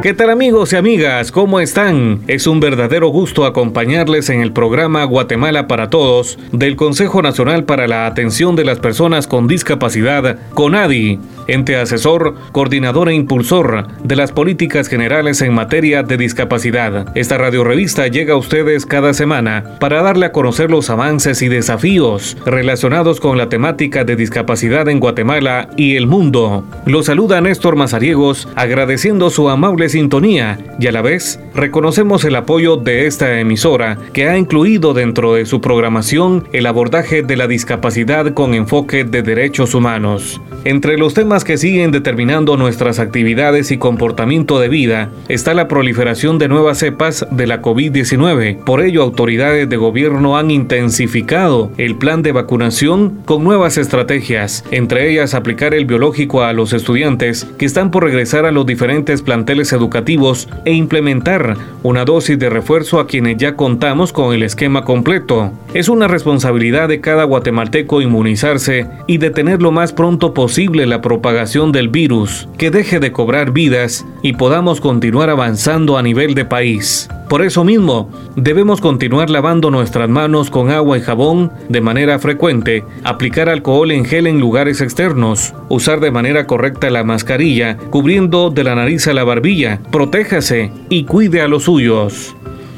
¿Qué tal amigos y amigas? ¿Cómo están? Es un verdadero gusto acompañarles en el programa Guatemala para Todos del Consejo Nacional para la Atención de las Personas con Discapacidad, CONADI, ente asesor, coordinador e impulsor de las políticas generales en materia de discapacidad. Esta radiorevista llega a ustedes cada semana para darle a conocer los avances y desafíos relacionados con la temática de discapacidad en Guatemala y el mundo. Lo saluda Néstor Mazariegos agradeciendo su amable sintonía y a la vez reconocemos el apoyo de esta emisora que ha incluido dentro de su programación el abordaje de la discapacidad con enfoque de derechos humanos. Entre los temas que siguen determinando nuestras actividades y comportamiento de vida está la proliferación de nuevas cepas de la COVID-19. Por ello, autoridades de gobierno han intensificado el plan de vacunación con nuevas estrategias, entre ellas aplicar el biológico a los estudiantes que están por regresar a los diferentes planteles educativos e implementar una dosis de refuerzo a quienes ya contamos con el esquema completo. Es una responsabilidad de cada guatemalteco inmunizarse y detener lo más pronto posible la propagación del virus, que deje de cobrar vidas y podamos continuar avanzando a nivel de país. Por eso mismo, debemos continuar lavando nuestras manos con agua y jabón de manera frecuente, aplicar alcohol en gel en lugares externos, usar de manera correcta la mascarilla, cubriendo de la nariz a la barbilla, protéjase y cuide a los suyos.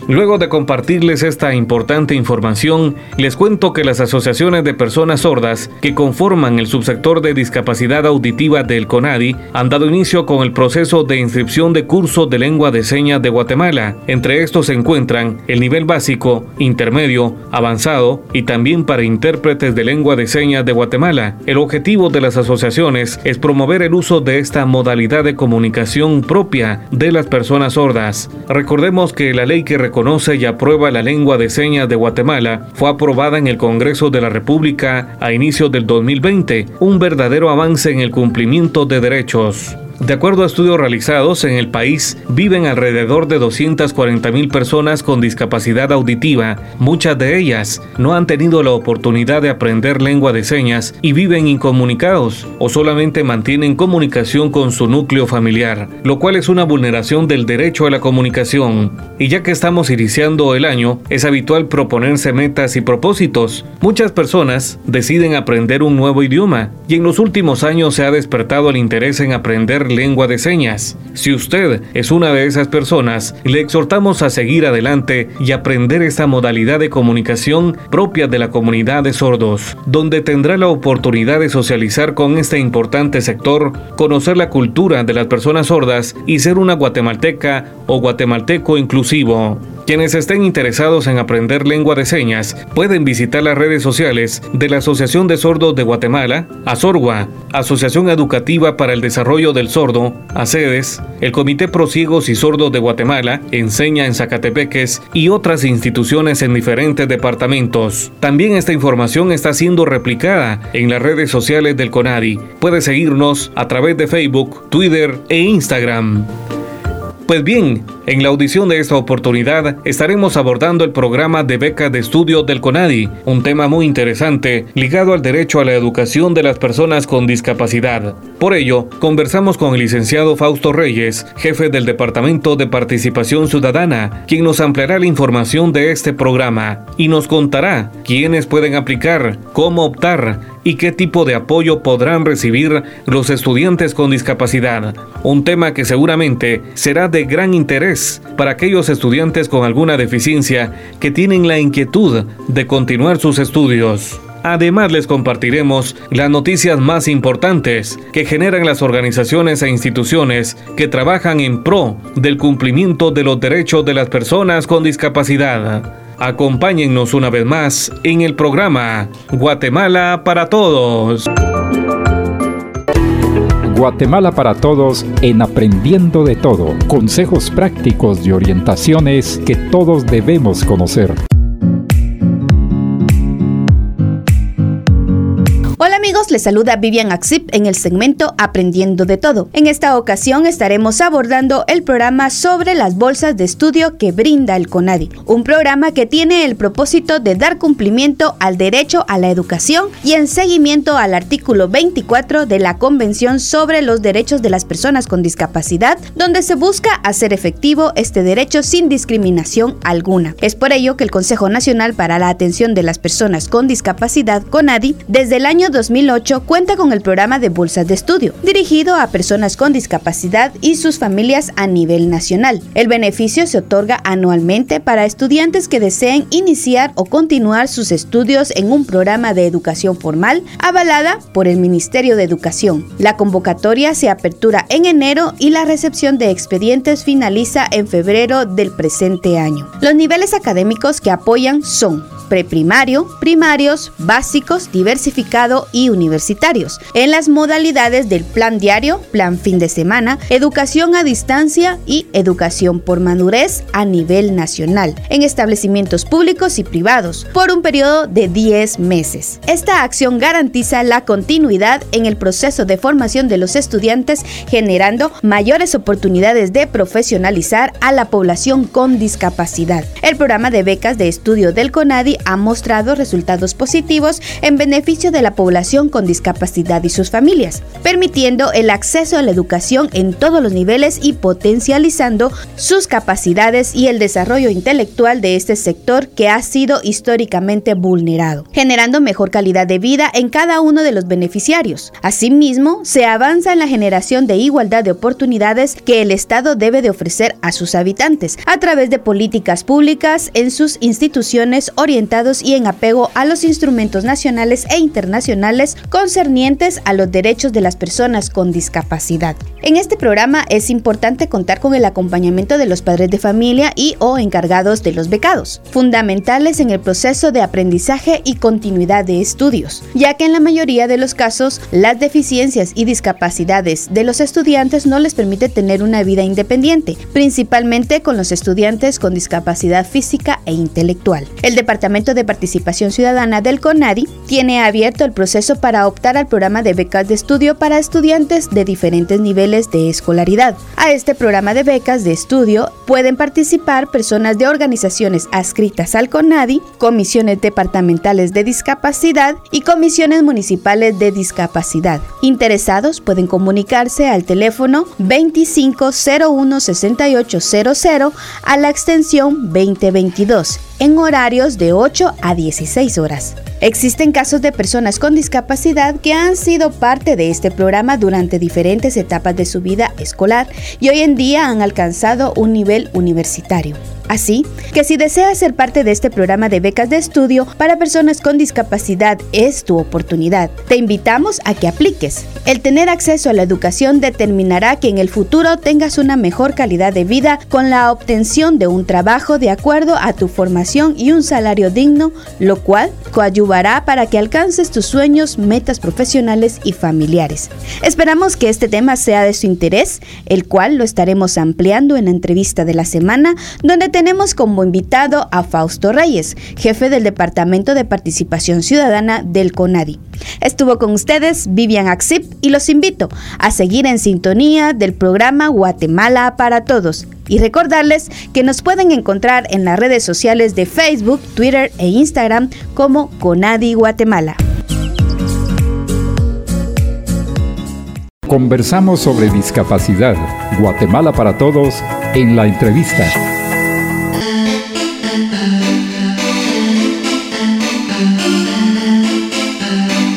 Luego de compartirles esta importante información, les cuento que las asociaciones de personas sordas que conforman el subsector de discapacidad auditiva del CONADI han dado inicio con el proceso de inscripción de cursos de lengua de señas de Guatemala. Entre estos se encuentran el nivel básico, intermedio, avanzado y también para intérpretes de lengua de señas de Guatemala. El objetivo de las asociaciones es promover el uso de esta modalidad de comunicación propia de las personas sordas. Recordemos que la ley que conoce y aprueba la lengua de señas de Guatemala fue aprobada en el Congreso de la República a inicios del 2020, un verdadero avance en el cumplimiento de derechos. De acuerdo a estudios realizados, en el país viven alrededor de 240 mil personas con discapacidad auditiva. Muchas de ellas no han tenido la oportunidad de aprender lengua de señas y viven incomunicados o solamente mantienen comunicación con su núcleo familiar, lo cual es una vulneración del derecho a la comunicación. Y ya que estamos iniciando el año, es habitual proponerse metas y propósitos. Muchas personas deciden aprender un nuevo idioma y en los últimos años se ha despertado el interés en aprender lengua de señas. Si usted es una de esas personas, le exhortamos a seguir adelante y aprender esta modalidad de comunicación propia de la comunidad de sordos, donde tendrá la oportunidad de socializar con este importante sector, conocer la cultura de las personas sordas y ser una guatemalteca o guatemalteco inclusivo. Quienes estén interesados en aprender lengua de señas pueden visitar las redes sociales de la Asociación de Sordos de Guatemala, ASORGUA, Asociación Educativa para el Desarrollo del Sordo, ACEDES, el Comité Pro Ciegos y Sordos de Guatemala, Enseña en Zacatepeques y otras instituciones en diferentes departamentos. También esta información está siendo replicada en las redes sociales del CONADI. Puede seguirnos a través de Facebook, Twitter e Instagram. Pues bien, en la audición de esta oportunidad estaremos abordando el programa de beca de estudio del CONADI, un tema muy interesante ligado al derecho a la educación de las personas con discapacidad. Por ello, conversamos con el licenciado Fausto Reyes, jefe del Departamento de Participación Ciudadana, quien nos ampliará la información de este programa y nos contará quiénes pueden aplicar, cómo optar y qué tipo de apoyo podrán recibir los estudiantes con discapacidad. Un tema que seguramente será de gran interés para aquellos estudiantes con alguna deficiencia que tienen la inquietud de continuar sus estudios. Además les compartiremos las noticias más importantes que generan las organizaciones e instituciones que trabajan en pro del cumplimiento de los derechos de las personas con discapacidad. Acompáñennos una vez más en el programa Guatemala para Todos. Guatemala para Todos en Aprendiendo de Todo. Consejos prácticos y orientaciones que todos debemos conocer. Hola amigos, les saluda Vivian Axip en el segmento Aprendiendo de Todo. En esta ocasión estaremos abordando el programa sobre las bolsas de estudio que brinda el CONADI, un programa que tiene el propósito de dar cumplimiento al derecho a la educación y en seguimiento al artículo 24 de la Convención sobre los Derechos de las Personas con Discapacidad, donde se busca hacer efectivo este derecho sin discriminación alguna. Es por ello que el Consejo Nacional para la Atención de las Personas con Discapacidad, CONADI, desde el año 2008 cuenta con el programa de bolsas de estudio, dirigido a personas con discapacidad y sus familias a nivel nacional. El beneficio se otorga anualmente para estudiantes que deseen iniciar o continuar sus estudios en un programa de educación formal avalada por el Ministerio de Educación. La convocatoria se apertura en enero y la recepción de expedientes finaliza en febrero del presente año. Los niveles académicos que apoyan son preprimario, primarios, básicos, diversificado y universitarios, en las modalidades del plan diario, plan fin de semana, educación a distancia y educación por madurez a nivel nacional, en establecimientos públicos y privados, por un periodo de 10 meses. Esta acción garantiza la continuidad en el proceso de formación de los estudiantes, generando mayores oportunidades de profesionalizar a la población con discapacidad. El programa de becas de estudio del CONADI ha mostrado resultados positivos en beneficio de la población con discapacidad y sus familias, permitiendo el acceso a la educación en todos los niveles y potencializando sus capacidades y el desarrollo intelectual de este sector que ha sido históricamente vulnerado, generando mejor calidad de vida en cada uno de los beneficiarios. Asimismo, se avanza en la generación de igualdad de oportunidades que el Estado debe de ofrecer a sus habitantes a través de políticas públicas en sus instituciones orientadas y en apego a los instrumentos nacionales e internacionales concernientes a los derechos de las personas con discapacidad. En este programa es importante contar con el acompañamiento de los padres de familia y o encargados de los becados, fundamentales en el proceso de aprendizaje y continuidad de estudios, ya que en la mayoría de los casos las deficiencias y discapacidades de los estudiantes no les permite tener una vida independiente, principalmente con los estudiantes con discapacidad física e intelectual. El Departamento de Participación Ciudadana del CONADI tiene abierto el proceso para optar al programa de becas de estudio para estudiantes de diferentes niveles de escolaridad. A este programa de becas de estudio pueden participar personas de organizaciones adscritas al CONADI, comisiones departamentales de discapacidad y comisiones municipales de discapacidad. Interesados pueden comunicarse al teléfono 2501 6800 a la extensión 2022 en horarios de 8 a 16 horas. Existen casos de personas con discapacidad que han sido parte de este programa durante diferentes etapas de su vida escolar y hoy en día han alcanzado un nivel universitario. Así que si deseas ser parte de este programa de becas de estudio para personas con discapacidad es tu oportunidad. Te invitamos a que apliques. El tener acceso a la educación determinará que en el futuro tengas una mejor calidad de vida con la obtención de un trabajo de acuerdo a tu formación y un salario digno, lo cual coadyuvará para que alcances tus sueños, metas profesionales y familiares. Esperamos que este tema sea de su interés, el cual lo estaremos ampliando en la entrevista de la semana, donde te tenemos como invitado a Fausto Reyes, jefe del Departamento de Participación Ciudadana del CONADI. Estuvo con ustedes Vivian Axip y los invito a seguir en sintonía del programa Guatemala para Todos y recordarles que nos pueden encontrar en las redes sociales de Facebook, Twitter e Instagram como Conadi Guatemala. Conversamos sobre discapacidad. Guatemala para Todos en la entrevista.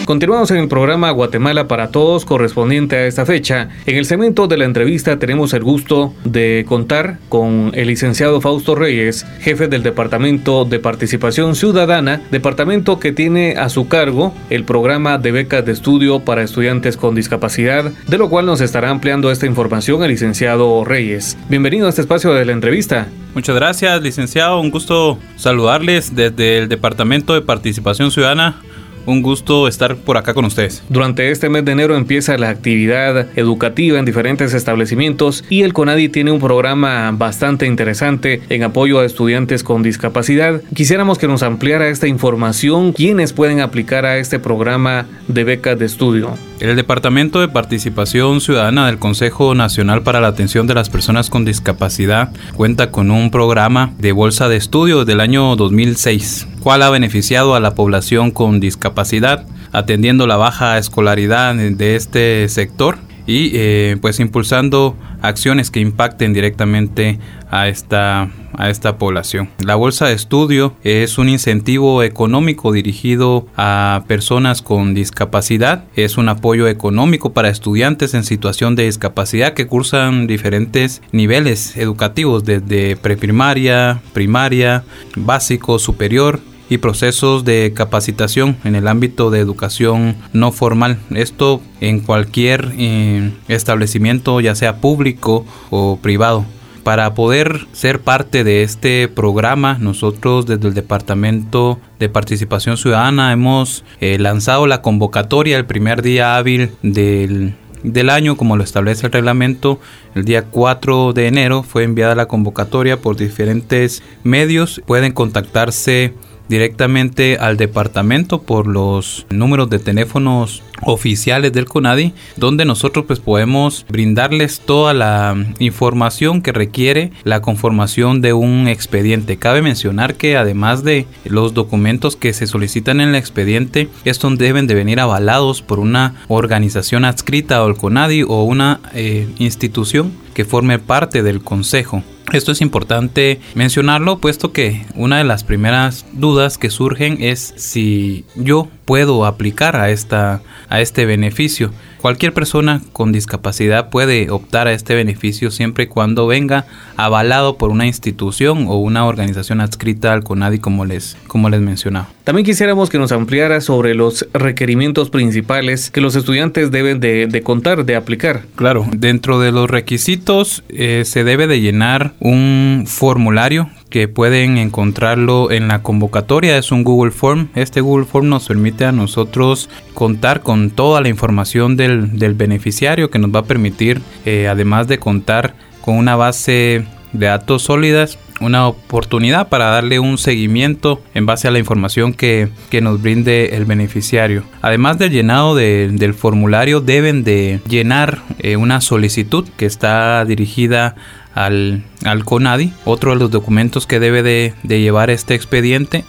Continuamos en el programa Guatemala para Todos correspondiente a esta fecha. En el segmento de la entrevista tenemos el gusto de contar con el licenciado Fausto Reyes, jefe del Departamento de Participación Ciudadana, departamento que tiene a su cargo el programa de becas de estudio para estudiantes con discapacidad, de lo cual nos estará ampliando esta información el licenciado Reyes. Bienvenido a este espacio de la entrevista. Muchas gracias, licenciado. Un gusto saludarles desde el Departamento de Participación Ciudadana un gusto estar por acá con ustedes. Durante este mes de enero empieza la actividad educativa en diferentes establecimientos y el CONADI tiene un programa bastante interesante en apoyo a estudiantes con discapacidad. Quisiéramos que nos ampliara esta información, quiénes pueden aplicar a este programa de becas de estudio. El Departamento de Participación Ciudadana del Consejo Nacional para la Atención de las Personas con Discapacidad cuenta con un programa de bolsa de estudio desde el año 2006, cual ha beneficiado a la población con discapacidad, atendiendo la baja escolaridad de este sector y eh, pues impulsando acciones que impacten directamente a esta, a esta población. La bolsa de estudio es un incentivo económico dirigido a personas con discapacidad. Es un apoyo económico para estudiantes en situación de discapacidad que cursan diferentes niveles educativos desde preprimaria, primaria, básico, superior y procesos de capacitación en el ámbito de educación no formal. Esto en cualquier eh, establecimiento, ya sea público o privado. Para poder ser parte de este programa, nosotros desde el Departamento de Participación Ciudadana hemos eh, lanzado la convocatoria el primer día hábil del, del año, como lo establece el reglamento. El día 4 de enero fue enviada la convocatoria por diferentes medios. Pueden contactarse directamente al departamento por los números de teléfonos oficiales del CONADI donde nosotros pues podemos brindarles toda la información que requiere la conformación de un expediente. Cabe mencionar que además de los documentos que se solicitan en el expediente, estos deben de venir avalados por una organización adscrita al CONADI o una eh, institución que forme parte del consejo. Esto es importante mencionarlo puesto que una de las primeras dudas que surgen es si yo puedo aplicar a, esta, a este beneficio. Cualquier persona con discapacidad puede optar a este beneficio siempre y cuando venga avalado por una institución o una organización adscrita al CONADI como les, como les mencionaba. También quisiéramos que nos ampliara sobre los requerimientos principales que los estudiantes deben de, contar, de aplicar. Claro, dentro de los requisitos eh, se debe de llenar un formulario que pueden encontrarlo en la convocatoria. Es un Google Form. Este Google Form nos permite a nosotros contar con toda la información del, beneficiario que nos va a permitir, eh, además de contar con una base de datos sólidas, una oportunidad para darle un seguimiento en base a la información que, nos brinde el beneficiario. Además del llenado del formulario, deben de llenar eh, una solicitud que está dirigida al, CONADI. Otro de los documentos que debe de, llevar este expediente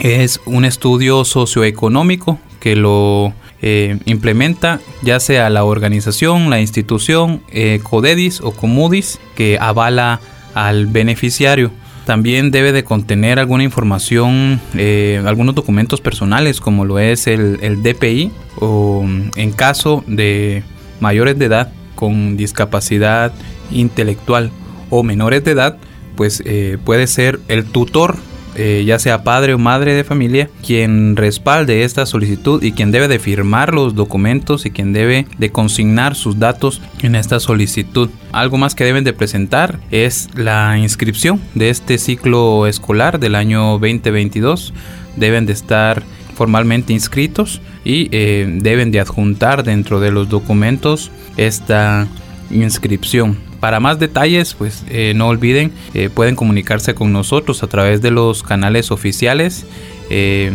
es un estudio socioeconómico que lo eh, implementa ya sea la organización, la institución, eh, CODEDIS o COMUDIS que avala al beneficiario. También debe de contener alguna información, eh, algunos documentos personales como lo es el, el DPI o en caso de mayores de edad con discapacidad intelectual o menores de edad, pues eh, puede ser el tutor, eh, ya sea padre o madre de familia, quien respalde esta solicitud y quien debe de firmar los documentos y quien debe de consignar sus datos en esta solicitud. Algo más que deben de presentar es la inscripción de este ciclo escolar del año 2022. Deben de estar formalmente inscritos y eh, deben de adjuntar dentro de los documentos esta inscripción. Para más detalles, pues eh, no olviden, eh, pueden comunicarse con nosotros a través de los canales oficiales eh,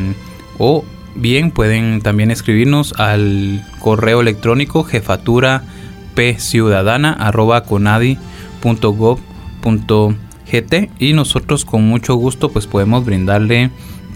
o bien pueden también escribirnos al correo electrónico jefatura y nosotros con mucho gusto pues podemos brindarle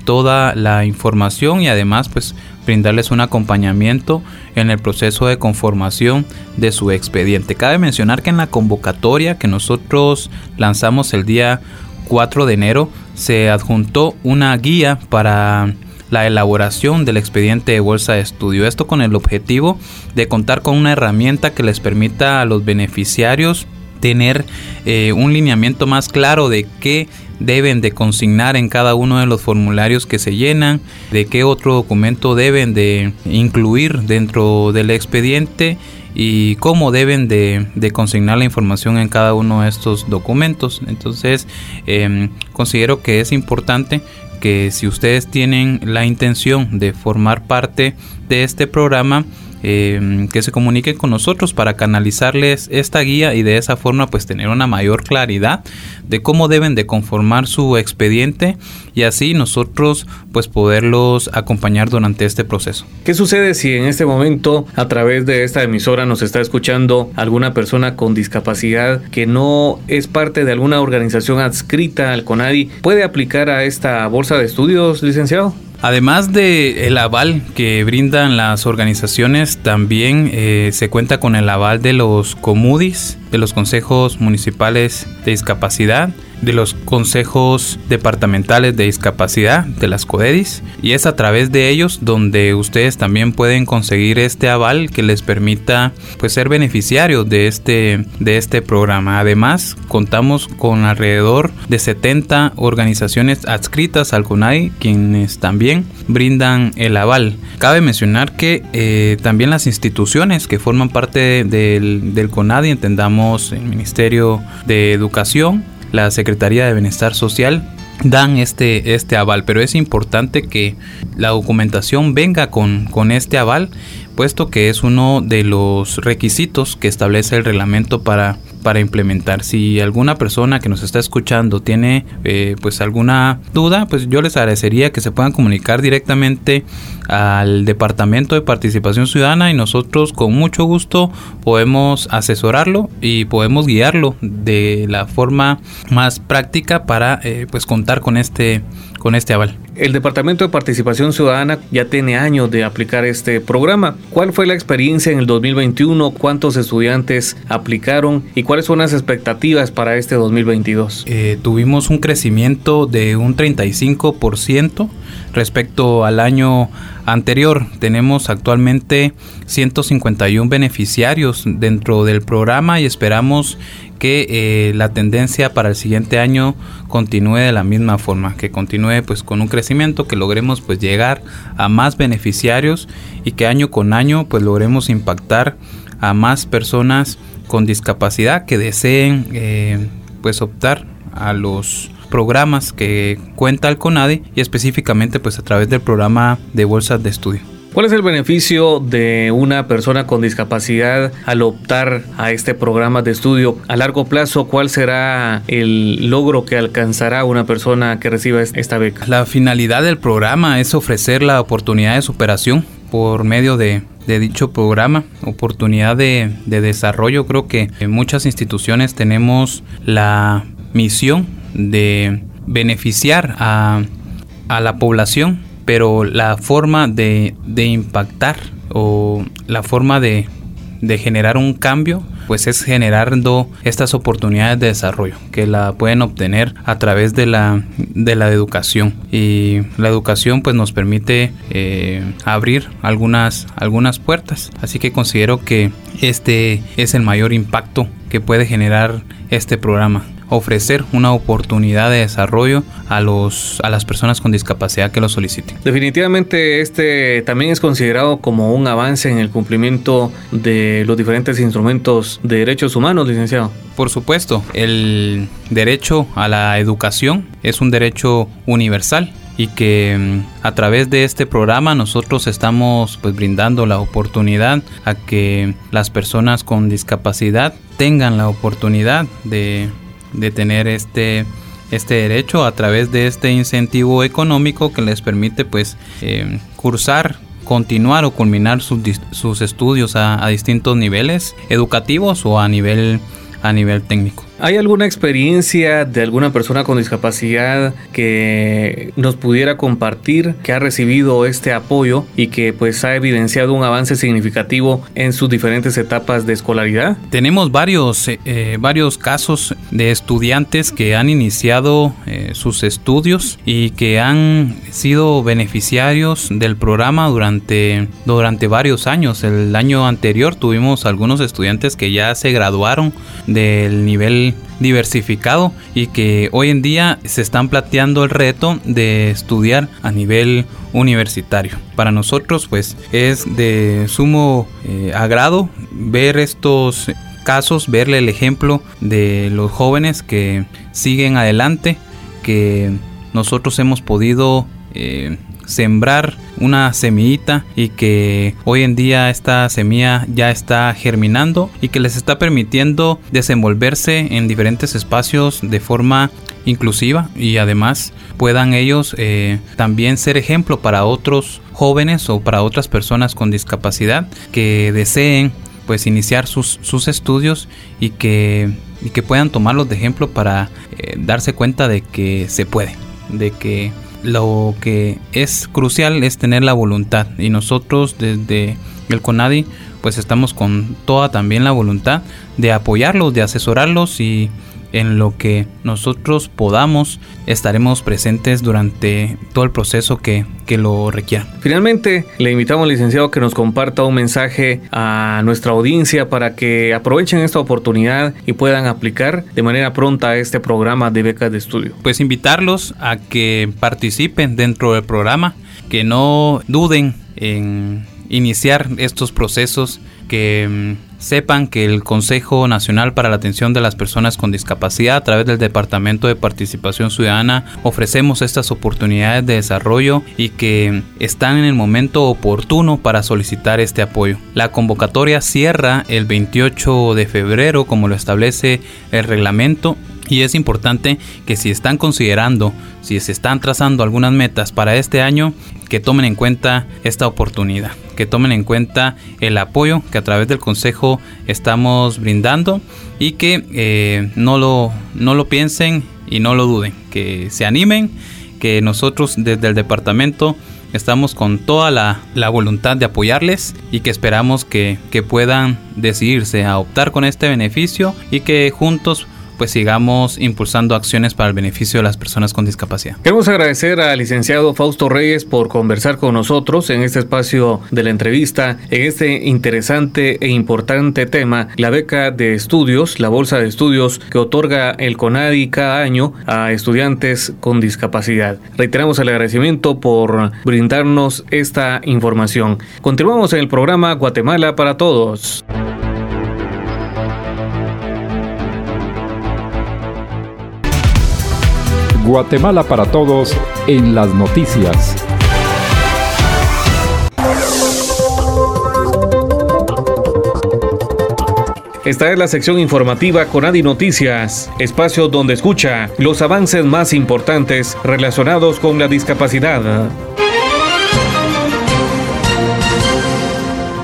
toda la información y además pues brindarles un acompañamiento en el proceso de conformación de su expediente. Cabe mencionar que en la convocatoria que nosotros lanzamos el día 4 de enero se adjuntó una guía para la elaboración del expediente de bolsa de estudio. Esto con el objetivo de contar con una herramienta que les permita a los beneficiarios tener eh, un lineamiento más claro de qué deben de consignar en cada uno de los formularios que se llenan, de qué otro documento deben de incluir dentro del expediente y cómo deben de, consignar la información en cada uno de estos documentos. Entonces, em, considero que es importante que si ustedes tienen la intención de formar parte de este programa, Em, que se comuniquen con nosotros para canalizarles esta guía y de esa forma pues tener una mayor claridad de cómo deben de conformar su expediente y así nosotros pues poderlos acompañar durante este proceso. ¿Qué sucede si en este momento a través de esta emisora nos está escuchando alguna persona con discapacidad que no es parte de alguna organización adscrita al CONADI? ¿Puede aplicar a esta bolsa de estudios, licenciado? Además de el aval que brindan las organizaciones, también eh, se cuenta con el aval de los comudis, de los consejos municipales de discapacidad, de los consejos departamentales de discapacidad de las CODEDIS y es a través de ellos donde ustedes también pueden conseguir este aval que les permita pues ser beneficiarios de este de este programa. Además, contamos con alrededor de 70 organizaciones adscritas al CONAI quienes también brindan el aval. Cabe mencionar que eh, también las instituciones que forman parte del, del CONADI, entendamos el Ministerio de Educación, la Secretaría de Bienestar Social dan este, este aval, pero es importante que la documentación venga con, con este aval, puesto que es uno de los requisitos que establece el reglamento para para implementar. Si alguna persona que nos está escuchando tiene eh, pues alguna duda, pues yo les agradecería que se puedan comunicar directamente al Departamento de Participación Ciudadana y nosotros con mucho gusto podemos asesorarlo y podemos guiarlo de la forma más práctica para eh, pues contar con este con este aval. El Departamento de Participación Ciudadana ya tiene años de aplicar este programa. ¿Cuál fue la experiencia en el 2021? ¿Cuántos estudiantes aplicaron? ¿Y cuáles son las expectativas para este 2022? Eh, tuvimos un crecimiento de un 35% respecto al año anterior. Tenemos actualmente 151 beneficiarios dentro del programa y esperamos que eh, la tendencia para el siguiente año continúe de la misma forma, que continúe pues con un crecimiento, que logremos pues llegar a más beneficiarios y que año con año pues logremos impactar a más personas con discapacidad que deseen eh, pues optar a los programas que cuenta el CONADE y específicamente pues a través del programa de bolsas de estudio. ¿Cuál es el beneficio de una persona con discapacidad al optar a este programa de estudio? A largo plazo, ¿cuál será el logro que alcanzará una persona que reciba esta beca? La finalidad del programa es ofrecer la oportunidad de superación por medio de, dicho programa, oportunidad de, de desarrollo. Creo que en muchas instituciones tenemos la misión de beneficiar a, la población, pero la forma de, impactar o la forma de, generar un cambio, pues es generando estas oportunidades de desarrollo que la pueden obtener a través de la, de la educación. Y la educación pues nos permite eh, abrir algunas, algunas puertas. Así que considero que este es el mayor impacto que puede generar este programa ofrecer una oportunidad de desarrollo a, los, a las personas con discapacidad que lo soliciten. Definitivamente este también es considerado como un avance en el cumplimiento de los diferentes instrumentos de derechos humanos, licenciado. Por supuesto, el derecho a la educación es un derecho universal y que mm, a través de este programa nosotros estamos pues brindando la oportunidad a que las personas con discapacidad tengan la oportunidad de de tener este este derecho a través de este incentivo económico que les permite pues eh, cursar continuar o culminar sus, sus estudios a, a, distintos niveles educativos o a nivel a nivel técnico ¿Hay alguna experiencia de alguna persona con discapacidad que nos pudiera compartir que ha recibido este apoyo y que pues ha evidenciado un avance significativo en sus diferentes etapas de escolaridad? Tenemos varios, eh, eh, varios casos de estudiantes que han iniciado eh, sus estudios y que han sido beneficiarios del programa durante, durante varios años. El año anterior tuvimos algunos estudiantes que ya se graduaron del nivel diversificado y que hoy en día se están planteando el reto de estudiar a nivel universitario. Para nosotros pues es de sumo eh, agrado ver estos casos, verle el ejemplo de los jóvenes que siguen adelante, que nosotros hemos podido eh, sembrar una semillita y que hoy en día esta semilla ya está germinando y que les está permitiendo desenvolverse en diferentes espacios de forma inclusiva y además puedan ellos eh, también ser ejemplo para otros jóvenes o para otras personas con discapacidad que deseen pues iniciar sus, sus estudios y que, y que puedan tomarlos de ejemplo para eh, darse cuenta de que se puede, de que lo que es crucial es tener la voluntad. Y nosotros desde el CONADI pues estamos con toda también la voluntad de apoyarlos, de asesorarlos y en lo que nosotros podamos estaremos presentes durante todo el proceso que, lo requiera. Finalmente, le invitamos al licenciado que nos comparta un mensaje a nuestra audiencia para que aprovechen esta oportunidad y puedan aplicar de manera pronta este programa de becas de estudio. Pues invitarlos a que participen dentro del programa, que no duden en iniciar estos procesos que mm, sepan que el Consejo Nacional para la Atención de las Personas con Discapacidad a través del Departamento de Participación Ciudadana ofrecemos estas oportunidades de desarrollo y que están en el momento oportuno para solicitar este apoyo. La convocatoria cierra el 28 de febrero como lo establece el reglamento y es importante que si están considerando, si se están trazando algunas metas para este año, que tomen en cuenta esta oportunidad, que tomen en cuenta el apoyo que a través del Consejo estamos brindando y que eh, no, lo, no lo piensen y no lo duden, que se animen, que nosotros desde el departamento estamos con toda la, la, voluntad de apoyarles y que esperamos que, que puedan decidirse a optar con este beneficio y que juntos pues sigamos impulsando acciones para el beneficio de las personas con discapacidad. Queremos agradecer al licenciado Fausto Reyes por conversar con nosotros en este espacio de la entrevista, en este interesante e importante tema, la beca de estudios, la bolsa de estudios que otorga el CONADI cada año a estudiantes con discapacidad. Reiteramos el agradecimiento por brindarnos esta información. Continuamos en el programa Guatemala para Todos. Guatemala para Todos en las noticias. Esta es la sección informativa con Adi Noticias, espacio donde escucha los avances más importantes relacionados con la discapacidad.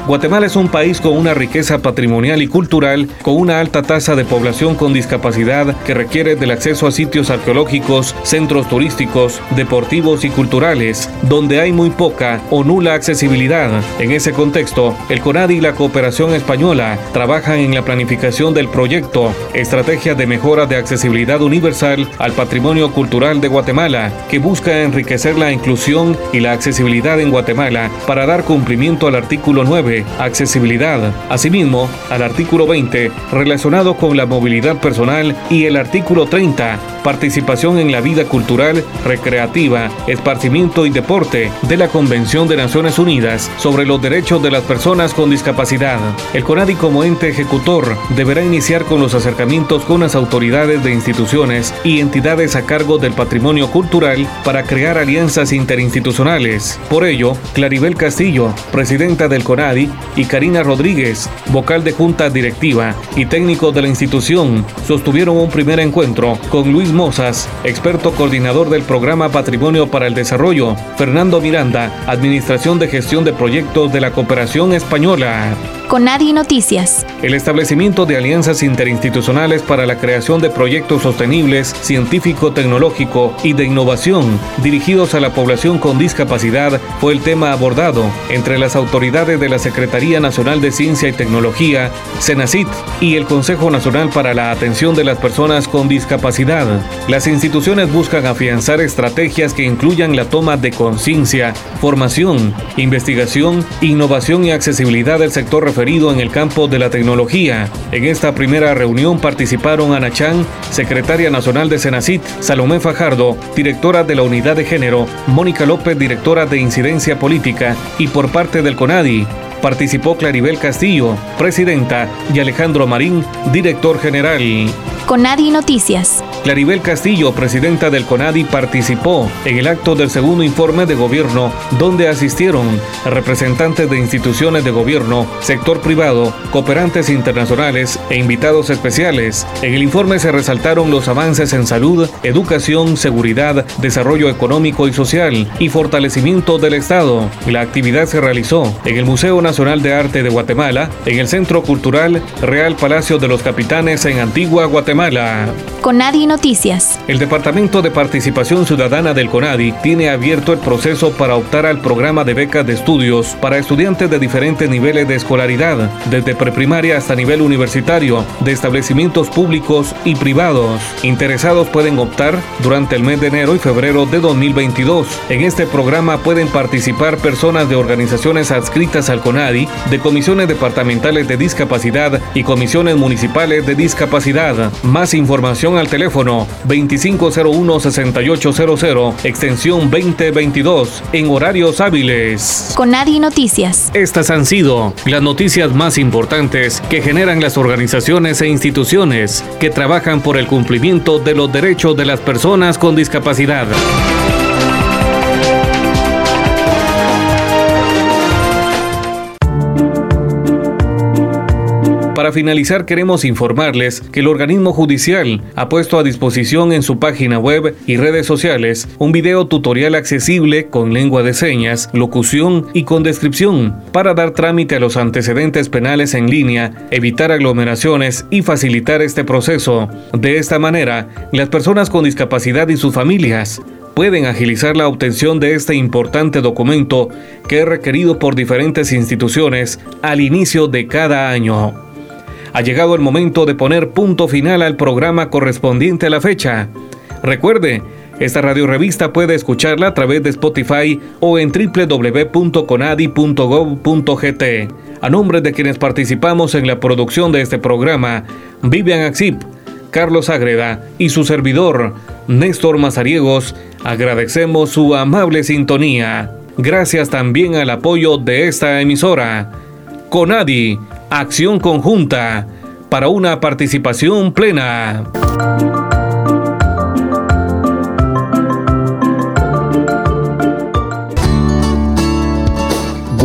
Guatemala es un país con una riqueza patrimonial y cultural, con una alta tasa de población con discapacidad que requiere del acceso a sitios arqueológicos, centros turísticos, deportivos y culturales, donde hay muy poca o nula accesibilidad. En ese contexto, el CONADI y la Cooperación Española trabajan en la planificación del proyecto Estrategia de Mejora de Accesibilidad Universal al Patrimonio Cultural de Guatemala, que busca enriquecer la inclusión y la accesibilidad en Guatemala para dar cumplimiento al artículo 9 accesibilidad. Asimismo, al artículo 20, relacionado con la movilidad personal, y el artículo 30, participación en la vida cultural, recreativa, esparcimiento y deporte de la Convención de Naciones Unidas sobre los derechos de las personas con discapacidad. El CONADI como ente ejecutor deberá iniciar con los acercamientos con las autoridades de instituciones y entidades a cargo del patrimonio cultural para crear alianzas interinstitucionales. Por ello, Claribel Castillo, presidenta del CONADI, y Karina Rodríguez, vocal de junta directiva y técnico de la institución, sostuvieron un primer encuentro con Luis Mozas, experto coordinador del programa Patrimonio para el Desarrollo, Fernando Miranda, Administración de Gestión de Proyectos de la Cooperación Española. Conadi Noticias. El establecimiento de alianzas interinstitucionales para la creación de proyectos sostenibles, científico-tecnológico y de innovación dirigidos a la población con discapacidad fue el tema abordado entre las autoridades de la Secretaría Nacional de Ciencia y Tecnología, CENACIT y el Consejo Nacional para la Atención de las Personas con Discapacidad. Las instituciones buscan afianzar estrategias que incluyan la toma de conciencia, formación, investigación, innovación y accesibilidad del sector en el campo de la tecnología. En esta primera reunión participaron Ana Chan, secretaria nacional de Senacit, Salomé Fajardo, directora de la unidad de género, Mónica López, directora de incidencia política, y por parte del CONADI, participó Claribel Castillo, presidenta, y Alejandro Marín, director general. CONADI Noticias. Claribel Castillo, presidenta del CONADI, participó en el acto del segundo informe de gobierno, donde asistieron representantes de instituciones de gobierno, sector privado, cooperantes internacionales e invitados especiales. En el informe se resaltaron los avances en salud, educación, seguridad, desarrollo económico y social y fortalecimiento del Estado. La actividad se realizó en el Museo Nacional de Arte de Guatemala, en el Centro Cultural Real Palacio de los Capitanes en Antigua Guatemala. Conadi Noticias. El Departamento de Participación Ciudadana del CONADI tiene abierto el proceso para optar al programa de becas de estudios para estudiantes de diferentes niveles de escolaridad, desde preprimaria hasta nivel universitario, de establecimientos públicos y privados. Interesados pueden optar durante el mes de enero y febrero de 2022. En este programa pueden participar personas de organizaciones adscritas al CONADI, de comisiones departamentales de discapacidad y comisiones municipales de discapacidad. Más información al teléfono 2501-6800, extensión 2022, en horarios hábiles. Conadi Noticias. Estas han sido las noticias más importantes que generan las organizaciones e instituciones que trabajan por el cumplimiento de los derechos de las personas con discapacidad. Finalizar, queremos informarles que el organismo judicial ha puesto a disposición en su página web y redes sociales un video tutorial accesible con lengua de señas, locución y con descripción para dar trámite a los antecedentes penales en línea, evitar aglomeraciones y facilitar este proceso. De esta manera, las personas con discapacidad y sus familias pueden agilizar la obtención de este importante documento que es requerido por diferentes instituciones al inicio de cada año ha llegado el momento de poner punto final al programa correspondiente a la fecha. Recuerde, esta radio revista puede escucharla a través de Spotify o en www.conadi.gov.gt. A nombre de quienes participamos en la producción de este programa, Vivian Axip, Carlos Agreda y su servidor, Néstor Mazariegos, agradecemos su amable sintonía. Gracias también al apoyo de esta emisora. Conadi acción conjunta para una participación plena.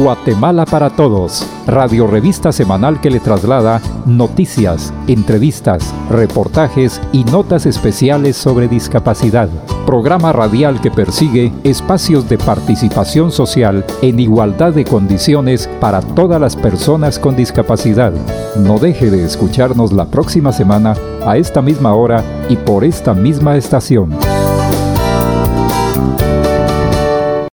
Guatemala para Todos, radio revista semanal que le traslada noticias, entrevistas, reportajes y notas especiales sobre discapacidad. Programa radial que persigue espacios de participación social en igualdad de condiciones para todas las personas con discapacidad. No deje de escucharnos la próxima semana a esta misma hora y por esta misma estación.